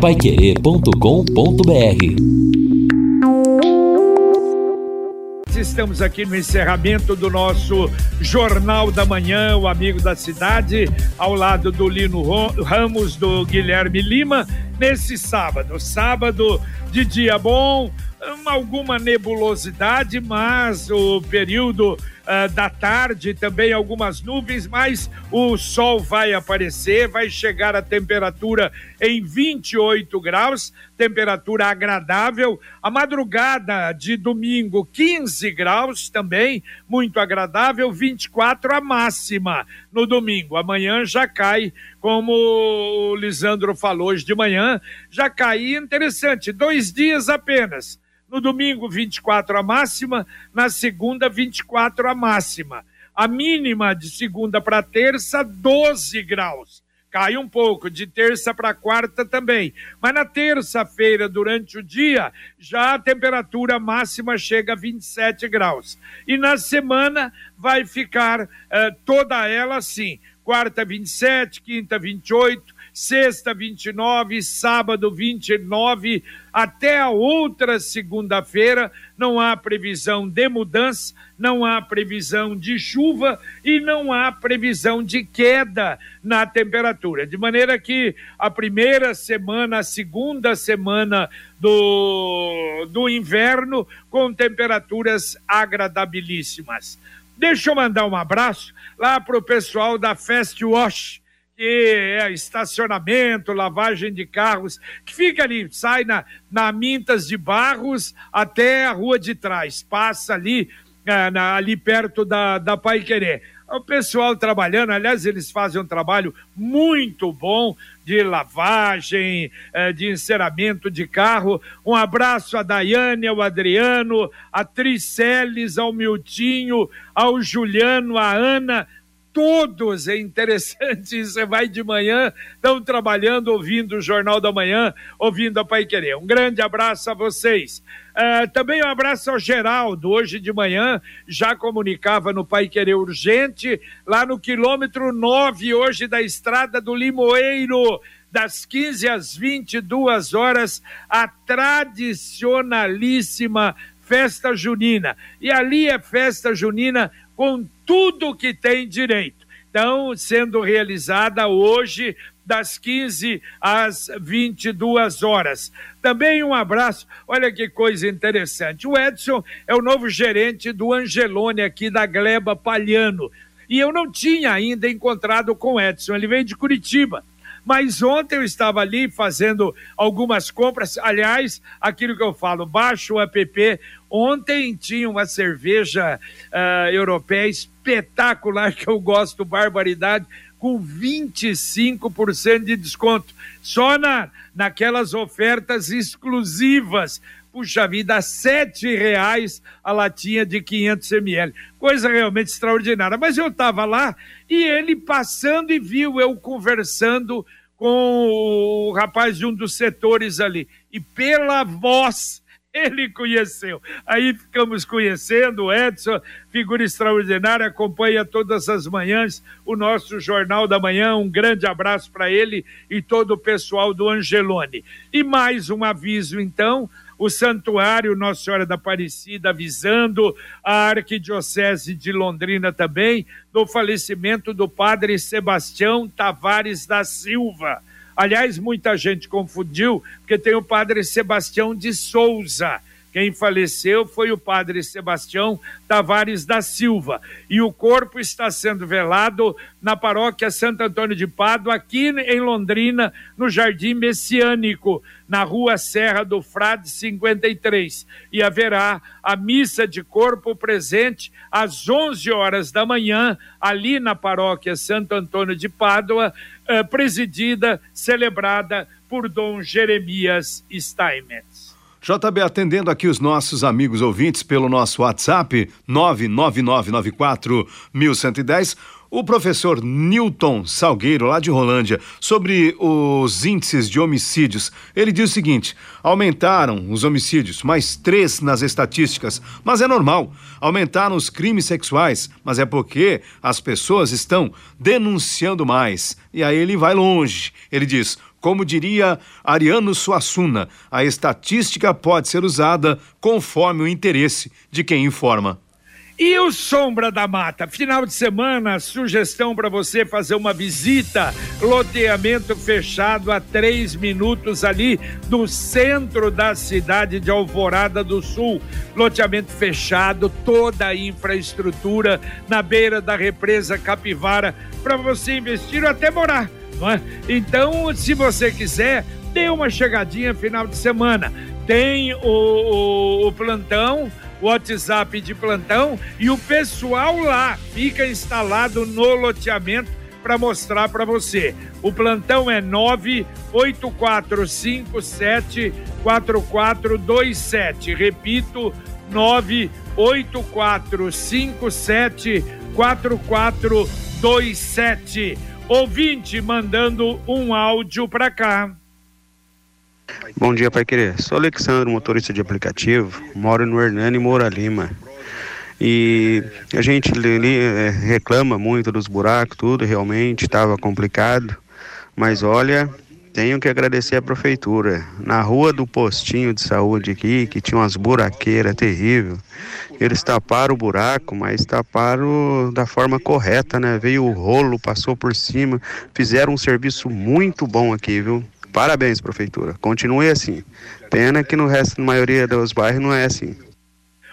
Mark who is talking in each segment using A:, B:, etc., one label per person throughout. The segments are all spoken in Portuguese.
A: paiquerê.com.br
B: Estamos aqui no encerramento do nosso Jornal da Manhã, o Amigo da Cidade, ao lado do Lino Ramos, do Guilherme Lima, nesse sábado. Sábado de dia bom, alguma nebulosidade, mas o período uh, da tarde também algumas nuvens, mas o sol vai aparecer, vai chegar a temperatura em 28 graus, temperatura agradável. A madrugada de domingo, 15 graus também, muito agradável, 24 a máxima no domingo. Amanhã já cai, como o Lisandro falou hoje de manhã, já cai interessante, dois dias apenas no domingo, 24 a máxima. Na segunda, 24 a máxima. A mínima de segunda para terça, 12 graus. Cai um pouco, de terça para quarta também. Mas na terça-feira, durante o dia, já a temperatura máxima chega a 27 graus. E na semana vai ficar uh, toda ela assim: quarta, 27, quinta, 28, sexta 29, sábado 29, até a outra segunda-feira não há previsão de mudança, não há previsão de chuva e não há previsão de queda na temperatura. De maneira que a primeira semana, a segunda semana do, do inverno, com temperaturas agradabilíssimas. Deixa eu mandar um abraço lá para o pessoal da Fast Wash que é estacionamento, lavagem de carros, que fica ali, sai na, na Mintas de Barros até a rua de trás, passa ali, é, na, ali perto da, da Pai Querer. O pessoal trabalhando, aliás, eles fazem um trabalho muito bom de lavagem, é, de enceramento de carro. Um abraço a Daiane, ao Adriano, a Triceles, ao Miltinho, ao Juliano, a Ana todos, é interessante, você vai de manhã, estão trabalhando, ouvindo o Jornal da Manhã, ouvindo a Pai Querer. Um grande abraço a vocês. Uh, também um abraço ao Geraldo, hoje de manhã já comunicava no Pai Querer Urgente, lá no quilômetro 9, hoje da estrada do Limoeiro, das 15 às 22 horas, a tradicionalíssima festa junina. E ali é festa junina com tudo que tem direito. Então, sendo realizada hoje, das 15 às 22 horas. Também um abraço, olha que coisa interessante. O Edson é o novo gerente do Angelone aqui da Gleba Palhano. E eu não tinha ainda encontrado com o Edson, ele veio de Curitiba. Mas ontem eu estava ali fazendo algumas compras. Aliás, aquilo que eu falo, baixa o app. Ontem tinha uma cerveja uh, europeia espetacular que eu gosto, barbaridade, com 25% de desconto. Só na, naquelas ofertas exclusivas. Puxa vida, sete reais a latinha de 500 ml. Coisa realmente extraordinária. Mas eu estava lá e ele passando e viu eu conversando com o rapaz de um dos setores ali. E pela voz ele conheceu. Aí ficamos conhecendo o Edson, figura extraordinária, acompanha todas as manhãs o nosso Jornal da Manhã. Um grande abraço para ele e todo o pessoal do Angelone. E mais um aviso, então o Santuário Nossa Senhora da Aparecida avisando a Arquidiocese de Londrina também do falecimento do padre Sebastião Tavares da Silva. Aliás, muita gente confundiu, porque tem o padre Sebastião de Souza. Quem faleceu foi o padre Sebastião Tavares da Silva. E o corpo está sendo velado na paróquia Santo Antônio de Pádua, aqui em Londrina, no Jardim Messiânico, na rua Serra do Frade 53. E haverá a missa de corpo presente às 11 horas da manhã, ali na paróquia Santo Antônio de Pádua, eh, presidida, celebrada por Dom Jeremias Steinmetz.
C: JB atendendo aqui os nossos amigos ouvintes pelo nosso WhatsApp 99994 1110. O professor Newton Salgueiro, lá de Rolândia, sobre os índices de homicídios, ele diz o seguinte: aumentaram os homicídios, mais três nas estatísticas, mas é normal. Aumentaram os crimes sexuais, mas é porque as pessoas estão denunciando mais. E aí ele vai longe. Ele diz: como diria Ariano Suassuna, a estatística pode ser usada conforme o interesse de quem informa.
B: E o Sombra da Mata? Final de semana, sugestão para você fazer uma visita. Loteamento fechado a três minutos ali do centro da cidade de Alvorada do Sul. Loteamento fechado, toda a infraestrutura na beira da represa Capivara para você investir ou até morar. Não é? Então, se você quiser, dê uma chegadinha final de semana. Tem o, o, o plantão WhatsApp de plantão e o pessoal lá fica instalado no loteamento para mostrar para você. O plantão é 98457 4427. Repito, 98457 4427. Ouvinte mandando um áudio para cá.
D: Bom dia, Pai Querer. Sou Alexandre, motorista de aplicativo, moro no Hernani Moura Lima. E a gente é, reclama muito dos buracos, tudo, realmente estava complicado. Mas olha, tenho que agradecer a prefeitura. Na rua do postinho de saúde aqui, que tinha umas buraqueiras terríveis, eles taparam o buraco, mas taparam da forma correta, né? Veio o rolo, passou por cima, fizeram um serviço muito bom aqui, viu? Parabéns, prefeitura. Continue assim. Pena que no resto, na maioria dos bairros, não é assim.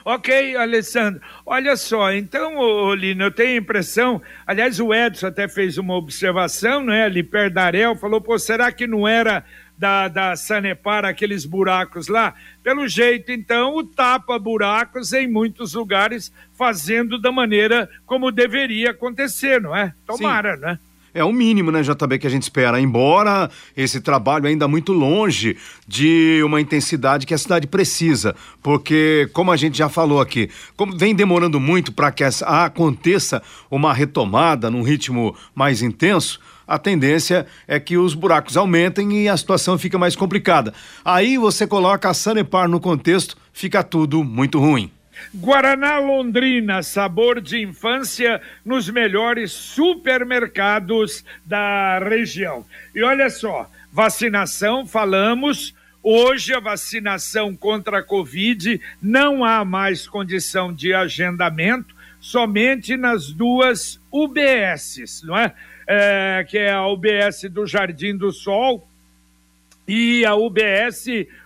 B: Ok, Alessandro. Olha só, então, Lino, eu tenho a impressão, aliás, o Edson até fez uma observação, né, ali perto da Arel, falou, pô, será que não era da, da Sanepar aqueles buracos lá? Pelo jeito, então, o tapa buracos em muitos lugares, fazendo da maneira como deveria acontecer, não é? Tomara, Sim. né?
C: É o mínimo, né, JB, que a gente espera. Embora esse trabalho ainda muito longe de uma intensidade que a cidade precisa, porque, como a gente já falou aqui, como vem demorando muito para que essa, aconteça uma retomada num ritmo mais intenso, a tendência é que os buracos aumentem e a situação fica mais complicada. Aí você coloca a Sanepar no contexto, fica tudo muito ruim.
B: Guaraná Londrina, sabor de infância nos melhores supermercados da região. E olha só, vacinação, falamos. Hoje a vacinação contra a Covid não há mais condição de agendamento, somente nas duas UBSs, não é? é que é a UBS do Jardim do Sol e a UBS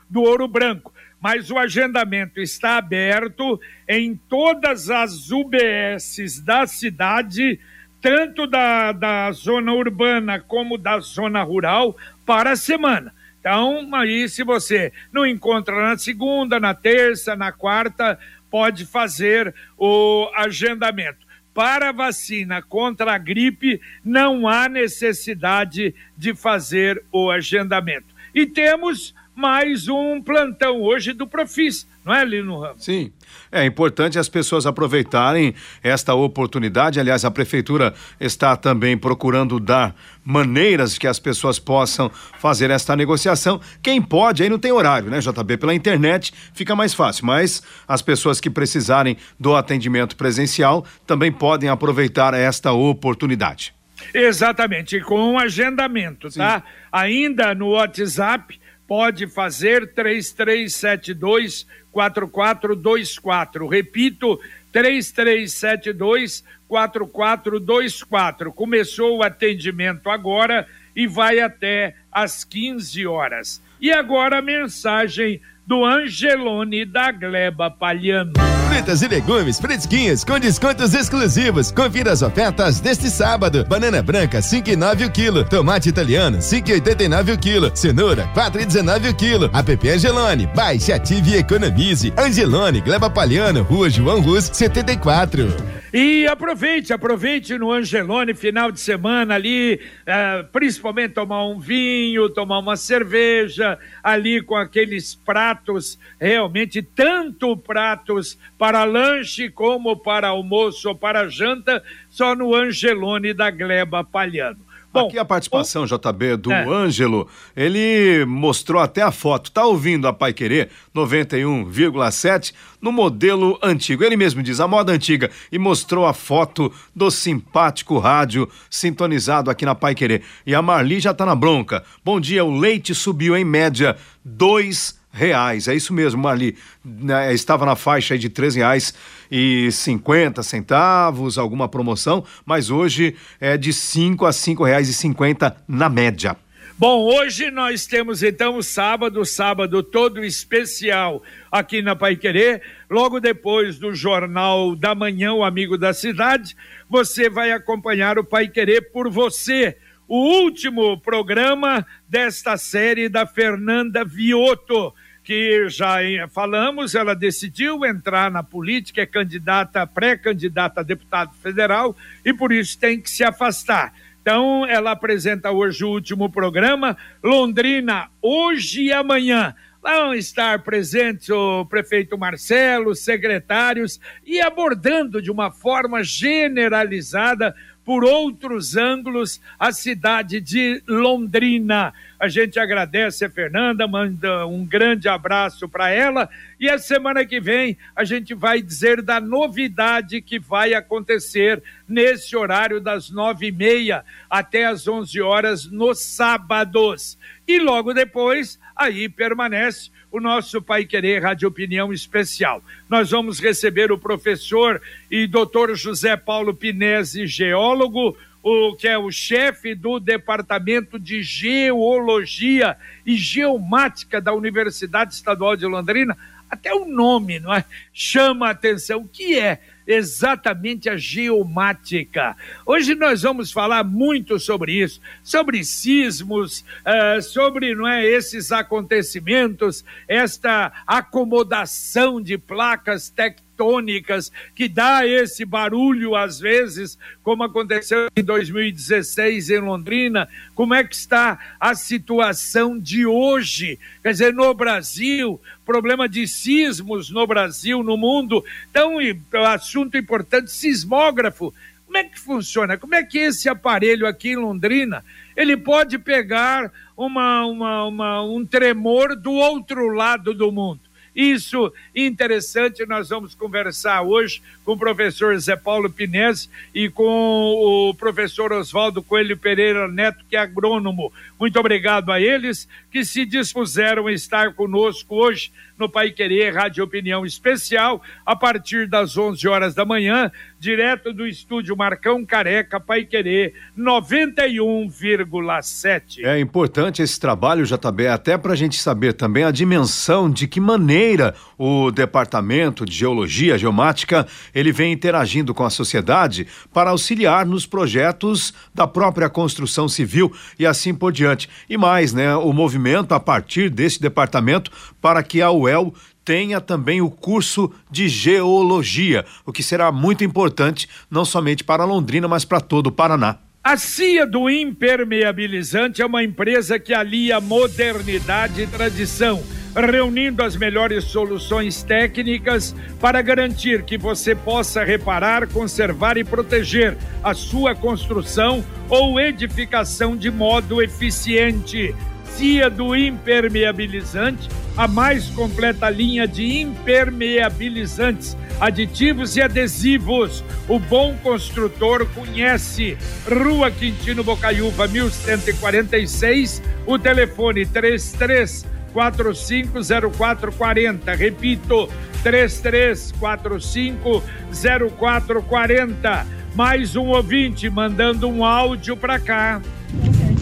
B: do Ouro Branco mas o agendamento está aberto em todas as UBSs da cidade, tanto da, da zona urbana como da zona rural, para a semana. Então, aí, se você não encontra na segunda, na terça, na quarta, pode fazer o agendamento. Para a vacina contra a gripe, não há necessidade de fazer o agendamento. E temos mais um plantão hoje do Profis, não é, Lino Ramos?
C: Sim. É importante as pessoas aproveitarem esta oportunidade. Aliás, a prefeitura está também procurando dar maneiras que as pessoas possam fazer esta negociação. Quem pode, aí não tem horário, né, JB? Pela internet fica mais fácil, mas as pessoas que precisarem do atendimento presencial também podem aproveitar esta oportunidade.
B: Exatamente, com um agendamento, Sim. tá? Ainda no WhatsApp pode fazer 3372 4424. Repito, 3372 4424. Começou o atendimento agora e vai até às 15 horas. E agora a mensagem do Angelone da Gleba Palhano.
E: Frutas e legumes fresquinhos com descontos exclusivos. Confira as ofertas deste sábado. Banana branca 5,9 o quilo. Tomate italiano 5,89 o quilo. Cenoura 4,19 o quilo. App Angelone. Baixe, ative e economize. Angelone, Gleba Palhano, Rua João Rus 74.
B: E aproveite, aproveite no Angelone, final de semana ali, uh, principalmente tomar um vinho, tomar uma cerveja, ali com aqueles pratos, realmente tanto pratos para lanche como para almoço ou para janta, só no Angelone da Gleba Palhano.
C: Bom, Aqui a participação, o... JB, do é. Ângelo, ele mostrou até a foto. Tá ouvindo a Pai Querer 91,7 no modelo antigo. Ele mesmo diz a moda antiga e mostrou a foto do simpático rádio sintonizado aqui na Pai Querer. E a Marli já tá na bronca. Bom dia, o leite subiu em média dois reais. É isso mesmo, Marli. Né, estava na faixa de três reais e cinquenta centavos, alguma promoção, mas hoje é de cinco a cinco reais e cinquenta na média.
B: Bom, hoje nós temos então o sábado, sábado todo especial aqui na Pai Querer. Logo depois do Jornal da Manhã, o Amigo da Cidade, você vai acompanhar o Pai Querer por você o último programa desta série da Fernanda Vioto, que já falamos, ela decidiu entrar na política, é candidata, pré-candidata a deputado federal e por isso tem que se afastar. Então, ela apresenta hoje o último programa, Londrina, hoje e amanhã. Vão estar presentes o prefeito Marcelo, secretários, e abordando de uma forma generalizada por outros ângulos a cidade de Londrina. A gente agradece a Fernanda, manda um grande abraço para ela e a semana que vem a gente vai dizer da novidade que vai acontecer nesse horário das nove e meia até as onze horas nos sábados. E logo depois aí permanece o nosso Pai Querer Rádio Opinião Especial. Nós vamos receber o professor e doutor José Paulo Pinese, geólogo, o que é o chefe do Departamento de Geologia e Geomática da Universidade Estadual de Londrina. Até o nome, não é? Chama a atenção. O que é? Exatamente a geomática. Hoje nós vamos falar muito sobre isso, sobre sismos, uh, sobre não é, esses acontecimentos, esta acomodação de placas tectônicas tectônicas que dá esse barulho às vezes, como aconteceu em 2016 em Londrina. Como é que está a situação de hoje? Quer dizer, no Brasil, problema de sismos no Brasil, no mundo. Então, assunto importante, sismógrafo. Como é que funciona? Como é que esse aparelho aqui em Londrina ele pode pegar uma, uma, uma, um tremor do outro lado do mundo? Isso interessante, nós vamos conversar hoje com o professor Zé Paulo Pinés e com o professor Oswaldo Coelho Pereira Neto, que é agrônomo. Muito obrigado a eles que se dispuseram a estar conosco hoje no Pai Querer Rádio Opinião Especial, a partir das 11 horas da manhã, direto do estúdio Marcão Careca, Pai Querer 91,7.
C: É importante esse trabalho, JB, até para a gente saber também a dimensão de que maneira o Departamento de Geologia, Geomática, ele vem interagindo com a sociedade para auxiliar nos projetos da própria construção civil e assim por diante. E mais, né, o movimento a partir desse departamento para que a UEL tenha também o curso de geologia, o que será muito importante não somente para Londrina, mas para todo o Paraná.
B: A CIA do Impermeabilizante é uma empresa que alia modernidade e tradição, reunindo as melhores soluções técnicas para garantir que você possa reparar, conservar e proteger a sua construção ou edificação de modo eficiente. CIA do Impermeabilizante, a mais completa linha de impermeabilizantes, aditivos e adesivos. O bom construtor conhece. Rua Quintino Bocaiúva, 1146, o telefone 33 450440. Repito, 33450440. Mais um ouvinte mandando um áudio para cá.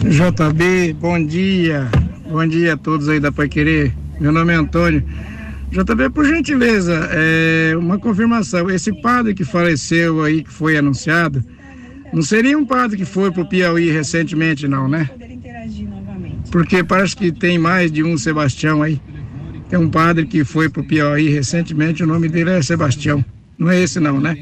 F: JB, bom dia. Bom dia a todos aí da Pai Querer. Meu nome é Antônio. JB, por gentileza, é uma confirmação. Esse padre que faleceu aí, que foi anunciado, não seria um padre que foi para o Piauí recentemente, não, né? Porque parece que tem mais de um Sebastião aí. Tem um padre que foi para o Piauí recentemente, o nome dele é Sebastião. Não é esse não, né?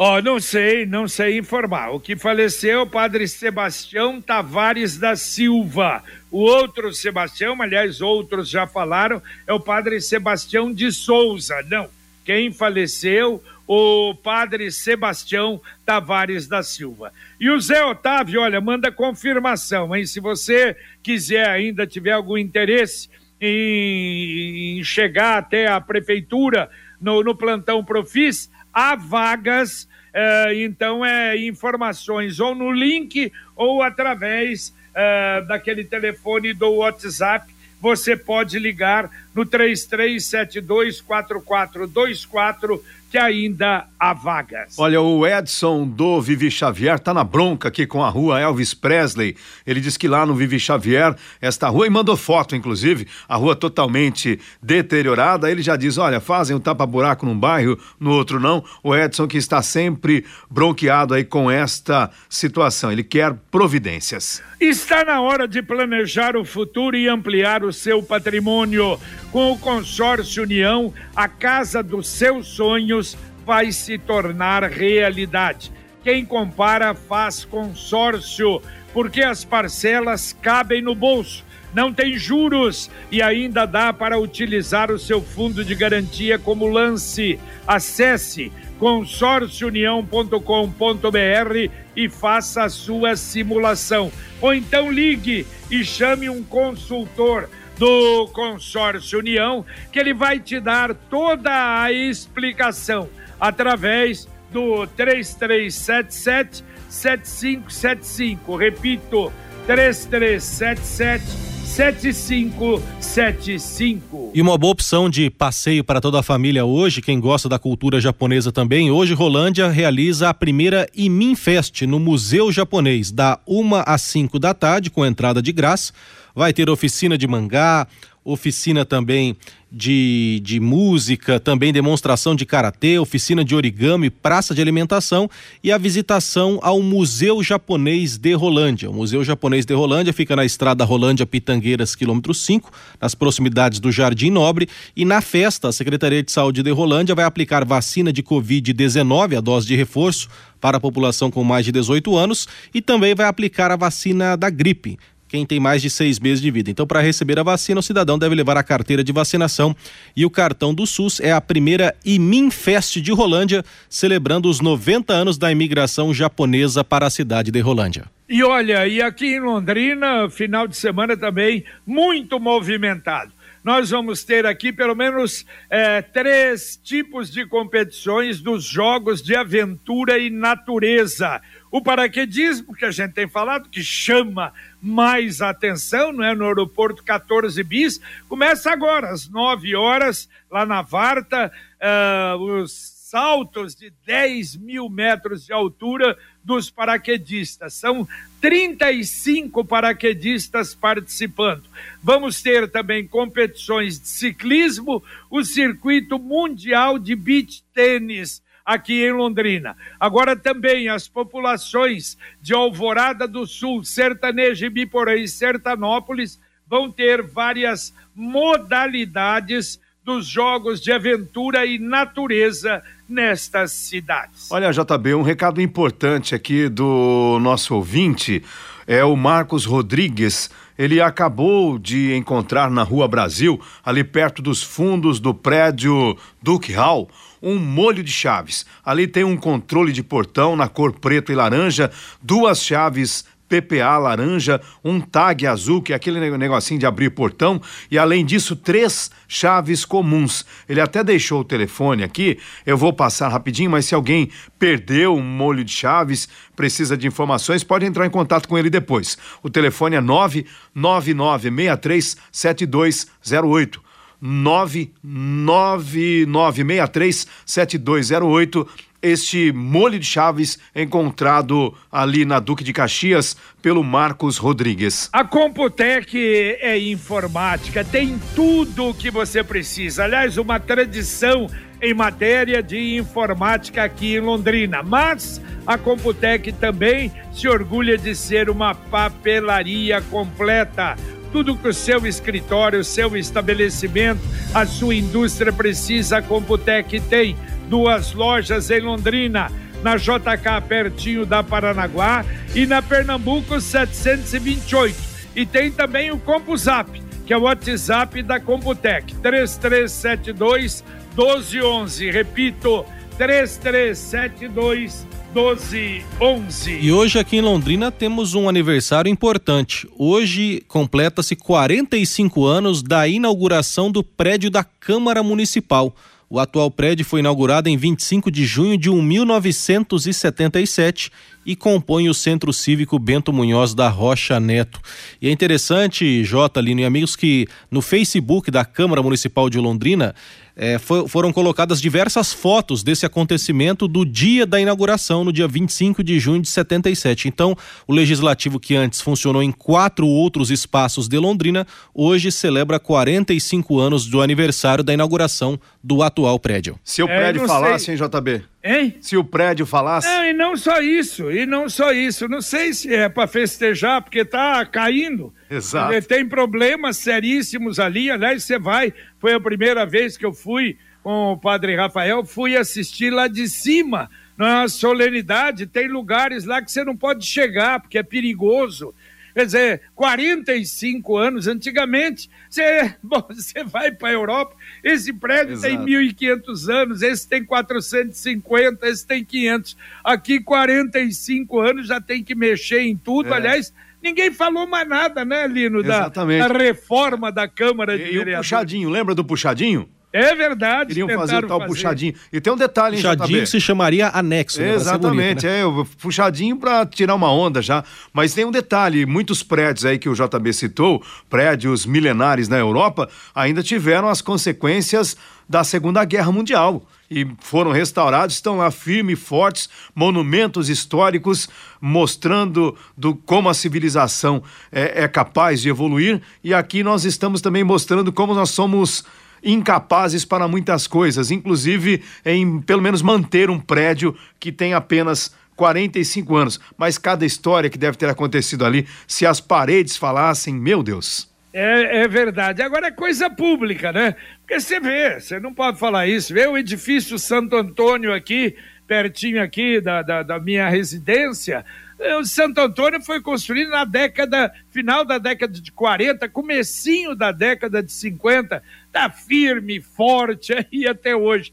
B: Ó, oh, não sei, não sei informar. O que faleceu é o padre Sebastião Tavares da Silva. O outro Sebastião, aliás, outros já falaram, é o padre Sebastião de Souza. Não, quem faleceu, o padre Sebastião Tavares da Silva. E o Zé Otávio, olha, manda confirmação, hein? Se você quiser ainda tiver algum interesse em, chegar até a prefeitura no, no plantão Profis, há vagas, eh, então é informações ou no link ou através eh, daquele telefone do WhatsApp. Você pode ligar no 33724424 que ainda há vagas.
C: Olha, o Edson do Vivi Xavier tá na bronca aqui com a rua Elvis Presley. Ele diz que lá no Vivi Xavier, esta rua, e mandou foto, inclusive, a rua totalmente deteriorada. Ele já diz: olha, fazem um tapa-buraco num bairro, no outro não. O Edson que está sempre bronqueado aí com esta situação. Ele quer providências.
B: Está na hora de planejar o futuro e ampliar o seu patrimônio. Com o consórcio União, a casa dos seus sonhos vai se tornar realidade. Quem compara faz consórcio, porque as parcelas cabem no bolso, não tem juros e ainda dá para utilizar o seu fundo de garantia como lance. Acesse consórciounião.com.br e faça a sua simulação. Ou então ligue e chame um consultor do Consórcio União, que ele vai te dar toda a explicação através do 3377 7575. Repito, 3377 7575.
G: E uma boa opção de passeio para toda a família hoje, quem gosta da cultura japonesa também. Hoje, Rolândia realiza a primeira Imin Fest no Museu Japonês, da 1 às 5 da tarde, com entrada de graça vai ter oficina de mangá, oficina também de, de música, também demonstração de karatê, oficina de origami, praça de alimentação e a visitação ao Museu Japonês de Rolândia. O Museu Japonês de Rolândia fica na estrada Rolândia Pitangueiras, quilômetro 5, nas proximidades do Jardim Nobre. E na festa, a Secretaria de Saúde de Rolândia vai aplicar vacina de Covid-19, a dose de reforço, para a população com mais de 18 anos e também vai aplicar a vacina da gripe quem tem mais de seis meses de vida. Então, para receber a vacina, o cidadão deve levar a carteira de vacinação e o cartão do SUS é a primeira Iminfest de Rolândia, celebrando os 90 anos da imigração japonesa para a cidade de Rolândia.
B: E olha, e aqui em Londrina, final de semana também muito movimentado. Nós vamos ter aqui pelo menos é, três tipos de competições dos jogos de aventura e natureza. O paraquedismo, que a gente tem falado, que chama mais atenção, não é? No aeroporto 14 bis, começa agora, às 9 horas, lá na Varta, uh, os saltos de 10 mil metros de altura dos paraquedistas. São 35 paraquedistas participando. Vamos ter também competições de ciclismo, o circuito mundial de beach tênis aqui em Londrina. Agora também as populações de Alvorada do Sul, Sertanejo, Ibiporã e Sertanópolis vão ter várias modalidades dos jogos de aventura e natureza nestas cidades.
C: Olha, JB, um recado importante aqui do nosso ouvinte é o Marcos Rodrigues. Ele acabou de encontrar na Rua Brasil, ali perto dos fundos do prédio Duke Hall, um molho de chaves. Ali tem um controle de portão na cor preto e laranja, duas chaves PPA laranja, um tag azul, que é aquele negocinho de abrir portão, e além disso, três chaves comuns. Ele até deixou o telefone aqui, eu vou passar rapidinho, mas se alguém perdeu um molho de chaves, precisa de informações, pode entrar em contato com ele depois. O telefone é 99963 7208. 999637208 este molho de chaves encontrado ali na Duque de Caxias pelo Marcos Rodrigues.
B: A Computec é informática, tem tudo o que você precisa. Aliás, uma tradição em matéria de informática aqui em Londrina. Mas a Computec também se orgulha de ser uma papelaria completa tudo que o seu escritório, o seu estabelecimento, a sua indústria precisa, a Computec tem. Duas lojas em Londrina, na JK pertinho da Paranaguá e na Pernambuco 728. E tem também o CompuZap, que é o WhatsApp da Computec, 3372 1211. Repito, 3372 1211.
G: E hoje aqui em Londrina temos um aniversário importante. Hoje completa-se 45 anos da inauguração do prédio da Câmara Municipal. O atual prédio foi inaugurado em 25 de junho de 1977 e compõe o Centro Cívico Bento Munhoz da Rocha Neto. E é interessante, Jota, Lino e amigos, que no Facebook da Câmara Municipal de Londrina é, for, foram colocadas diversas fotos desse acontecimento do dia da inauguração, no dia 25 de junho de 77. Então, o legislativo que antes funcionou em quatro outros espaços de Londrina, hoje celebra 45 anos do aniversário da inauguração do atual prédio.
C: Se o é, prédio falasse, sei. hein, JB?
B: Hein?
C: Se o prédio falasse.
B: Não, e não só isso, e não só isso. Não sei se é para festejar, porque tá caindo.
C: Exato.
B: Tem problemas seríssimos ali. Aliás, você vai. Foi a primeira vez que eu fui com o padre Rafael, fui assistir lá de cima, na solenidade. Tem lugares lá que você não pode chegar, porque é perigoso. Quer dizer, 45 anos, antigamente, você, bom, você vai para a Europa, esse prédio Exato. tem 1.500 anos, esse tem 450, esse tem 500. Aqui, 45 anos, já tem que mexer em tudo. É. Aliás, ninguém falou mais nada, né, Lino, da, da, reforma da Câmara de
C: e, Vereadores. E o puxadinho, lembra do puxadinho?
B: É verdade.
C: Queriam fazer o tal fazer. puxadinho. E tem um detalhe, hein,
G: Puxadinho
C: JB?
G: se chamaria anexo.
C: Né? Exatamente, bonito, né? é, puxadinho para tirar uma onda já. Mas tem um detalhe, muitos prédios aí que o JB citou, prédios milenares na Europa, ainda tiveram as consequências da Segunda Guerra Mundial e foram restaurados, estão lá firmes e fortes, monumentos históricos mostrando do como a civilização é, é capaz de evoluir e aqui nós estamos também mostrando como nós somos incapazes para muitas coisas, inclusive em pelo menos manter um prédio que tem apenas 45 anos. Mas cada história que deve ter acontecido ali, se as paredes falassem, meu Deus.
B: É, é, verdade. Agora é coisa pública, né? Porque você vê, você não pode falar isso. Vê o edifício Santo Antônio aqui, pertinho aqui da, da, da minha residência. O Santo Antônio foi construído na década, final da década de 40, comecinho da década de 50, tá firme, forte aí até hoje.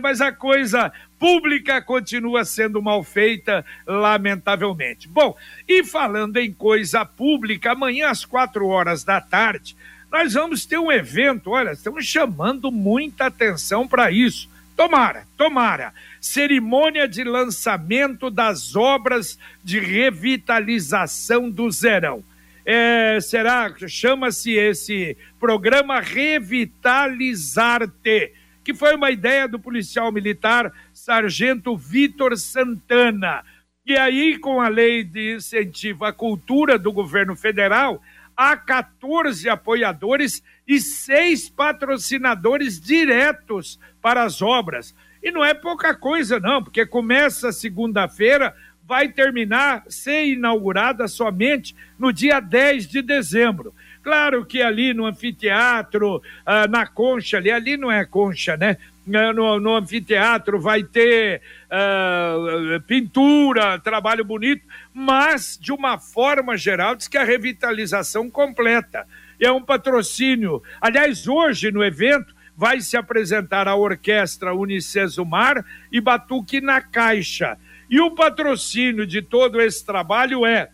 B: Mas a coisa pública continua sendo mal feita, lamentavelmente. Bom, e falando em coisa pública, amanhã às quatro horas da tarde, nós vamos ter um evento, olha, estamos chamando muita atenção para isso. Tomara, tomara cerimônia de lançamento das obras de revitalização do Zerão. É, será, chama-se esse programa Revitalizar-te, que foi uma ideia do policial militar Sargento Vitor Santana. E aí, com a lei de incentivo à cultura do governo federal, há 14 apoiadores e seis patrocinadores diretos para as obras. E não é pouca coisa, não, porque começa segunda-feira, vai terminar, ser inaugurada somente no dia 10 de dezembro. Claro que ali no anfiteatro, ah, na concha ali, ali não é concha, né? Ah, no, no anfiteatro vai ter ah, pintura, trabalho bonito, mas de uma forma geral, diz que a revitalização completa. É um patrocínio. Aliás, hoje no evento, vai se apresentar a orquestra Unicesumar e Batuque na Caixa. E o patrocínio de todo esse trabalho é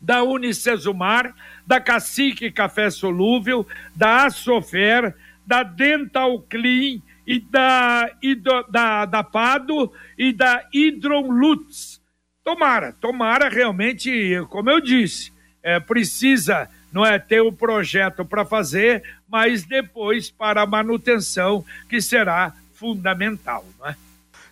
B: da Unicesumar, da Cacique Café Solúvel, da Assofer, da Dental Clean e da, e do, da, da Pado e da Hidron Lutz. Tomara, tomara realmente, como eu disse, é, precisa não é ter o projeto para fazer, mas depois para a manutenção, que será fundamental, não é?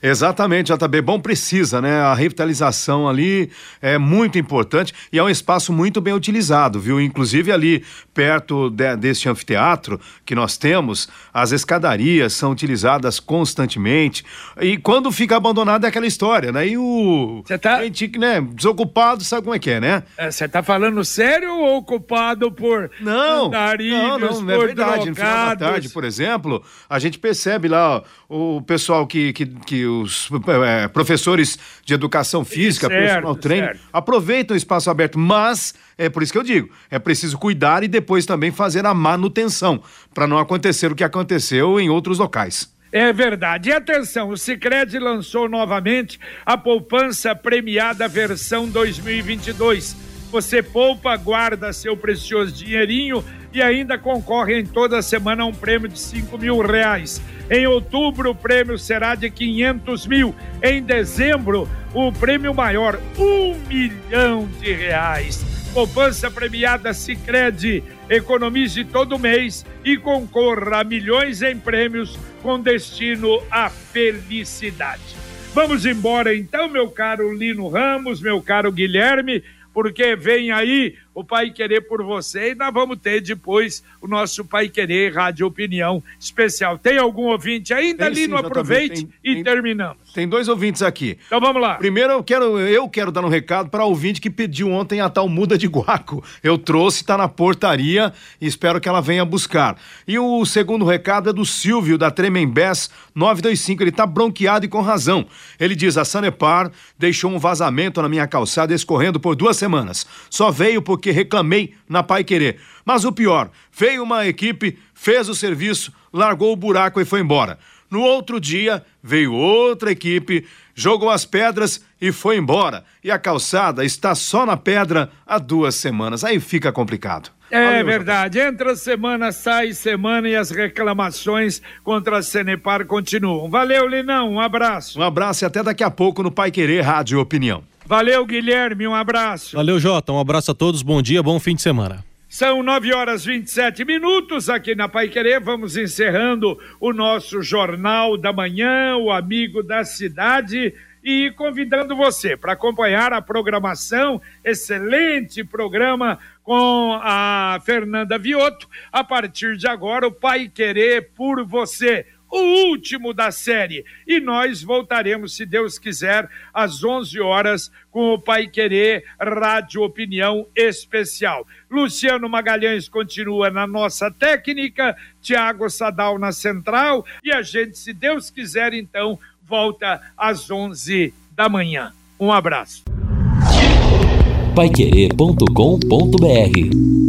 C: Exatamente, JB. Bom, precisa, né? A revitalização ali é muito importante e é um espaço muito bem utilizado, viu? Inclusive ali perto de, deste anfiteatro que nós temos, as escadarias são utilizadas constantemente e quando fica abandonado é aquela história, né? E o
B: Você tá...
C: gente, né, desocupado, sabe como é que é, né?
B: Você é, tá falando sério ou ocupado por
C: não, não, não, não é verdade. No final da tarde, por exemplo, a gente percebe lá ó, o pessoal que, que, que os é, professores de educação física, certo, personal treino, certo. aproveitam o espaço aberto, mas é por isso que eu digo, é preciso cuidar e depois também fazer a manutenção, para não acontecer o que aconteceu em outros locais.
B: É verdade. E atenção, o Sicredi lançou novamente a poupança premiada versão 2022. Você poupa, guarda seu precioso dinheirinho e ainda concorre em toda semana a um prêmio de 5 mil reais. Em outubro, o prêmio será de 500 mil. Em dezembro, o prêmio maior, um milhão de reais. Poupança premiada Sicredi. Economize todo mês e concorra a milhões em prêmios com destino à felicidade. Vamos embora então, meu caro Lino Ramos, meu caro Guilherme porque vem aí o Pai Querer por você e nós vamos ter depois o nosso Pai Querer Rádio Opinião Especial. Tem algum ouvinte ainda ali? Não aproveite tem, e
C: tem,
B: terminamos.
C: Tem dois ouvintes aqui.
B: Então vamos lá.
C: Primeiro eu quero, eu quero dar um recado para o ouvinte que pediu ontem a tal muda de guaco. Eu trouxe, está na portaria e espero que ela venha buscar. E o segundo recado é do Silvio da Tremembés 925. Ele está bronqueado e com razão. Ele diz: a Sanepar deixou um vazamento na minha calçada escorrendo por duas semanas. Só veio porque reclamei na Pai Querer. Mas o pior, veio uma equipe, fez o serviço, largou o buraco e foi embora. No outro dia, veio outra equipe, jogou as pedras e foi embora. E a calçada está só na pedra há duas semanas. Aí fica complicado.
B: É Valeu, verdade. Entra semana, sai semana e as reclamações contra a Senepar continuam. Valeu, Linão. Um abraço.
C: Um abraço e até daqui a pouco no Pai Querer Rádio Opinião.
B: Valeu, Guilherme. Um abraço.
G: Valeu, Jota. Um abraço a todos. Bom dia, bom fim de semana.
B: São 9 horas 27 minutos aqui na Pai Querer. Vamos encerrando o nosso Jornal da Manhã, o Amigo da Cidade. E convidando você para acompanhar a programação, excelente programa com a Fernanda Vioto. A partir de agora, o Pai Querer por você o último da série. E nós voltaremos, se Deus quiser, às 11 horas com o Pai Querer Rádio Opinião Especial. Luciano Magalhães continua na nossa técnica, Tiago Sadal na central e a gente, se Deus quiser, então, volta às 11 da manhã. Um abraço.
A: Paiquerê.com.br